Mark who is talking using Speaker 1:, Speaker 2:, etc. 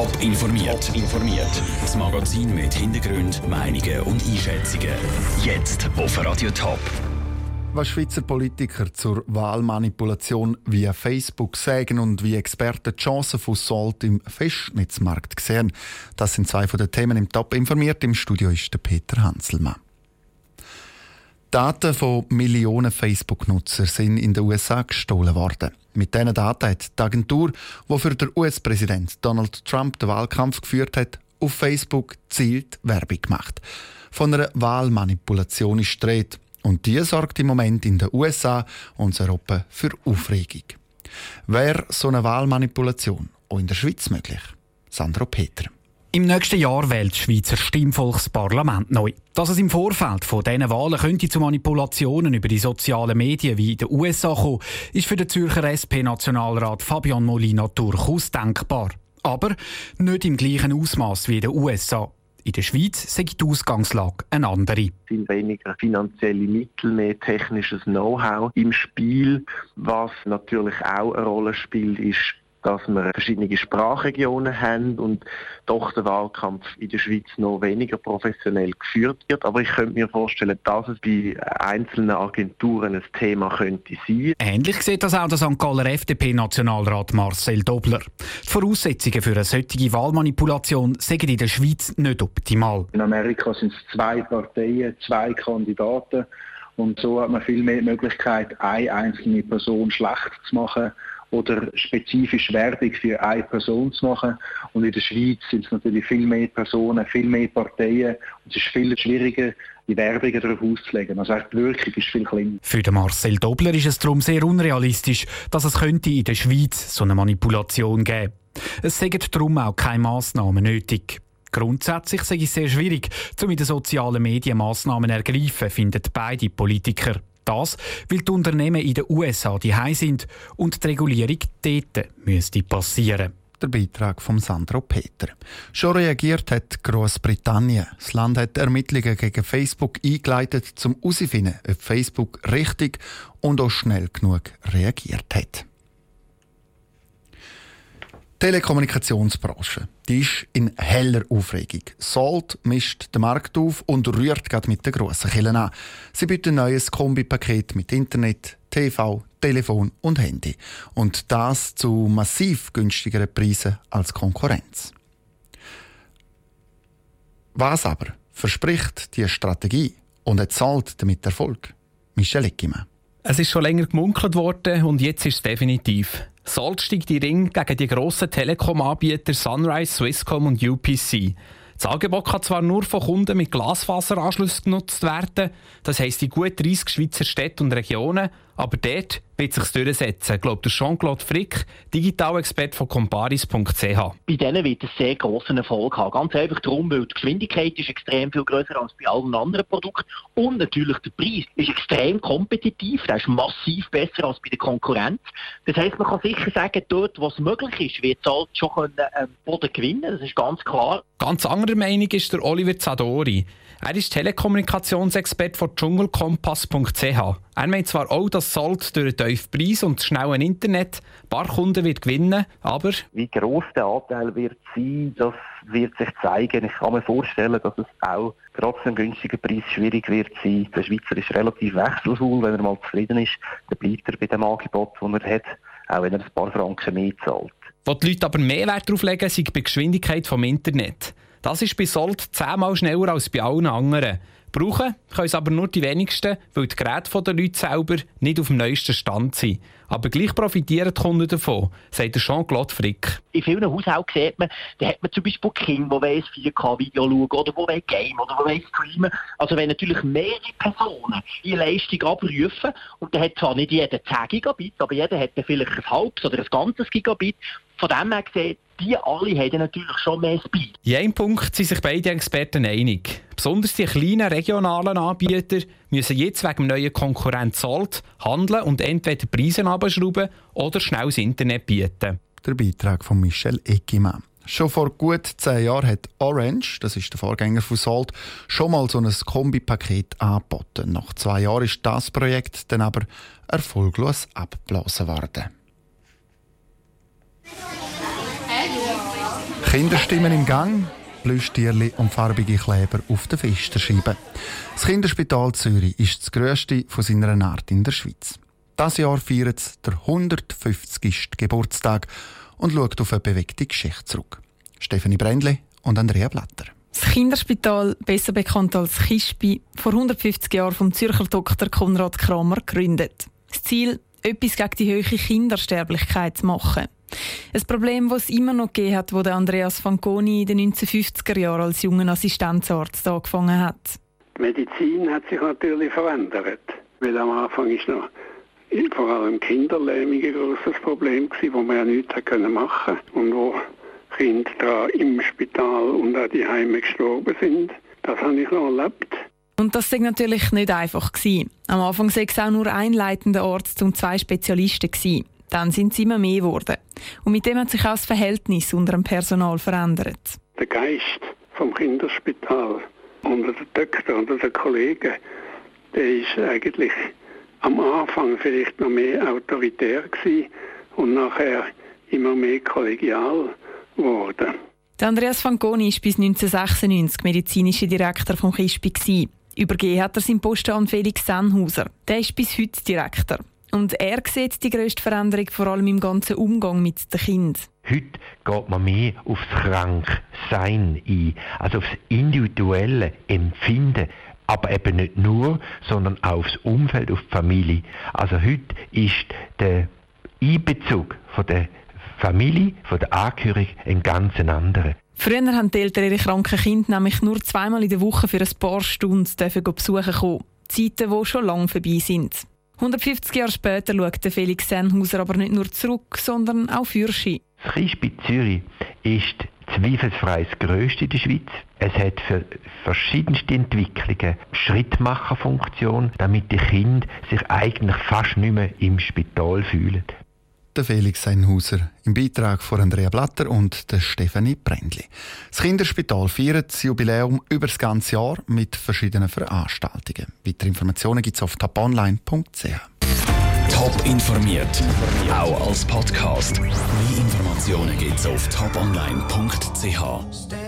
Speaker 1: Top informiert. informiert. Das Magazin mit Hintergrund, Meinungen und Einschätzungen. Jetzt auf Radio Top.
Speaker 2: Was Schweizer Politiker zur Wahlmanipulation via Facebook sagen und wie Experten die Chancen von Salt im Festnetzmarkt sehen, das sind zwei von den Themen im Top informiert. Im Studio ist der Peter Hanselmann. Daten von Millionen Facebook-Nutzer sind in den USA gestohlen worden. Mit diesen Daten hat die Agentur, die für den US-Präsident Donald Trump den Wahlkampf geführt hat, auf Facebook zielt Werbung gemacht. Von einer Wahlmanipulation ist die Und die sorgt im Moment in den USA und Europa für Aufregung. Wäre so eine Wahlmanipulation auch in der Schweiz möglich? Sandro Peter.
Speaker 3: Im nächsten Jahr wählt das Schweizer Stimmvolksparlament neu. Dass es im Vorfeld von diesen Wahlen könnte zu Manipulationen über die sozialen Medien wie in den USA kommen, ist für den Zürcher SP-Nationalrat Fabian Molina durchaus denkbar. Aber nicht im gleichen Ausmaß wie in den USA. In der Schweiz sei die Ausgangslage eine andere. Es
Speaker 4: sind weniger finanzielle Mittel, mehr technisches Know-how im Spiel. Was natürlich auch eine Rolle spielt, ist dass wir verschiedene Sprachregionen haben und doch der Wahlkampf in der Schweiz noch weniger professionell geführt wird. Aber ich könnte mir vorstellen, dass es bei einzelnen Agenturen ein Thema könnte sein.
Speaker 3: Ähnlich sieht das auch der St. Galler FDP-Nationalrat Marcel Dobler. Die Voraussetzungen für eine solche Wahlmanipulation sind in der Schweiz nicht optimal.
Speaker 5: In Amerika sind es zwei Parteien, zwei Kandidaten. Und so hat man viel mehr Möglichkeit, eine einzelne Person schlecht zu machen oder spezifisch Werbung für eine Person zu machen. Und in der Schweiz sind es natürlich viel mehr Personen, viel mehr Parteien und es ist viel schwieriger, die Werbung darauf auszulegen. Also die Wirkung ist viel kleiner.
Speaker 3: Für den Marcel Dobler ist es darum sehr unrealistisch, dass es könnte in der Schweiz so eine Manipulation geben Es sind darum auch keine Massnahmen nötig. Grundsätzlich sei es sehr schwierig, um in den sozialen Medien Massnahmen ergreifen, finden beide Politiker. Das, weil die Unternehmen in den USA die sind und die Regulierung dort müsste passieren.
Speaker 2: Der Beitrag von Sandro Peter. Schon reagiert hat Großbritannien. Das Land hat Ermittlungen gegen Facebook eingeleitet, um herauszufinden, ob Facebook richtig und auch schnell genug reagiert hat. Telekommunikationsbranche die ist in heller Aufregung. Salt mischt den Markt auf und rührt gerade mit den grossen Killen an. Sie bieten ein neues Kombipaket mit Internet, TV, Telefon und Handy. Und das zu massiv günstigeren Preisen als Konkurrenz. Was aber verspricht die Strategie und Salt damit Erfolg? Michel Eckimann.
Speaker 6: Es ist schon länger gemunkelt worden und jetzt ist es definitiv. Salt steigt die Ring gegen die grossen Telekom-Anbieter Sunrise, Swisscom und UPC. Das Angebot kann zwar nur von Kunden mit Glasfaseranschluss genutzt werden, das heisst in gut 30 Schweizer Städten und Regionen, aber dort wird sich durchsetzen, glaubt Jean-Claude Frick, Digitalexperte von comparis.ch.
Speaker 7: Bei denen wird es sehr grossen Erfolg haben. Ganz einfach darum, weil die Geschwindigkeit ist extrem viel größer als bei allen anderen Produkten und natürlich der Preis ist extrem kompetitiv, der ist massiv besser als bei der Konkurrenz. Das heisst, man kann sicher sagen, dort, wo es möglich ist, wird Salt schon können, ähm, Boden gewinnen, das ist ganz klar.
Speaker 6: Ganz anderer Meinung ist der Oliver Zadori. Er ist Telekommunikationsexperte von dschungelkompass.ch. Er meint zwar auch, dass Salt durch den tiefen Preis und das schnelle Internet ein paar Kunden wird gewinnen, aber...
Speaker 4: Wie gross der Anteil wird sein, das wird sich zeigen. Ich kann mir vorstellen, dass es auch trotz einem günstigen Preis schwierig wird sein. Der Schweizer ist relativ wechselvoll. Wenn er mal zufrieden ist, dann bleibt er bei dem Angebot, das er hat, auch wenn er ein paar Franken mehr zahlt.
Speaker 6: Wo die Leute aber mehr Wert darauf legen, ist die Geschwindigkeit vom Internet. Das ist bei Salt zehnmal schneller als bei allen anderen. Brauchen können es aber nur die wenigsten, weil die Geräte der Leute selber nicht auf dem neuesten Stand sind. Aber gleich profitieren die Kunden davon, sagt Jean-Claude Frick.
Speaker 7: In vielen Haushalten sieht man, da hat man zum Beispiel Kinder, die ein 4K-Video schauen oder die Game oder die streamen Also wenn natürlich mehrere Personen ihre Leistung abrufen und dann hat zwar nicht jeder 10 Gigabit, aber jeder hat vielleicht ein halbes oder ein ganzes Gigabit, von dem her gesehen, die alle haben natürlich schon mehr Speed.
Speaker 6: In einem Punkt sind sich beide Experten einig. Besonders die kleinen regionalen Anbieter müssen jetzt wegen neuen Konkurrenz zahlt, handeln und entweder Preise abschrauben oder schnell das Internet bieten.
Speaker 2: Der Beitrag von Michel Eckimann. Schon vor gut zehn Jahren hat Orange, das ist der Vorgänger von Salt, schon mal so ein Kombipaket angeboten. Nach zwei Jahren ist das Projekt dann aber erfolglos abgeblasen worden. Kinderstimmen im Gang, Plüschtierli und farbige Kleber auf den Fensterscheiben. Das Kinderspital Zürich ist das grösste von seiner Art in der Schweiz. Das Jahr feiert es der 150. Geburtstag und schaut auf eine bewegte Geschichte zurück. Stefanie Brändle und Andrea Blatter.
Speaker 8: Das Kinderspital, besser bekannt als Kispi, vor 150 Jahren vom Zürcher Dr. Konrad Kramer gegründet. Das Ziel, etwas gegen die hohe Kindersterblichkeit zu machen. Ein Problem, das es immer noch gegeben hat, wo Andreas Fanconi in den 1950er Jahren als junger Assistenzarzt angefangen hat.
Speaker 9: Die Medizin hat sich natürlich verändert, weil am Anfang ist noch vor allem Kinderlähmung ein grosses Problem gewesen, wo man ja nichts machen konnte und wo Kinder im Spital und auch die Heime gestorben sind. Das habe ich noch erlebt.
Speaker 8: Und das war natürlich nicht einfach. Gewesen. Am Anfang war es auch nur ein leitender Arzt und zwei Spezialisten. Gewesen. Dann sind es immer mehr geworden. Und mit dem hat sich auch das Verhältnis unter dem Personal verändert.
Speaker 9: Der Geist vom Kinderspital unter den Doktor und den Kollegen, der ist eigentlich am Anfang vielleicht noch mehr autoritär gewesen und nachher immer mehr kollegial geworden.
Speaker 8: Der Andreas Fanconi war bis 1996 medizinischer Direktor vom KISPI. Übergeben hat er seinen Posten an Felix Sennhauser. Der ist bis heute Direktor. Und er sieht die grösste Veränderung vor allem im ganzen Umgang mit den Kindern.
Speaker 10: Heute geht man mehr aufs Kranksein ein, also aufs individuelle Empfinden. Aber eben nicht nur, sondern auch aufs Umfeld, auf die Familie. Also heute ist der Einbezug von der Familie, von der Angehörigen ein ganz anderer.
Speaker 8: Früher haben die Eltern ihre kranken Kinder nämlich nur zweimal in der Woche für ein paar Stunden besuchen kommen. Zeiten, die schon lange vorbei sind. 150 Jahre später schaut Felix Sennhauser aber nicht nur zurück, sondern auch für sich.
Speaker 10: Das Kiesby Zürich ist zweifelsfrei das grösste in der Schweiz. Es hat für verschiedenste Entwicklungen Schrittmacherfunktion, damit die Kinder sich eigentlich fast nicht mehr im Spital fühlen
Speaker 2: der Felix Seinhauser im Beitrag von Andrea Blatter und der Stefanie Brändli. Das Kinderspital feiert das Jubiläum über das ganze Jahr mit verschiedenen Veranstaltungen. Weitere Informationen gibt es auf toponline.ch.
Speaker 1: Top informiert, auch als Podcast. Mehr Informationen gibt es auf toponline.ch.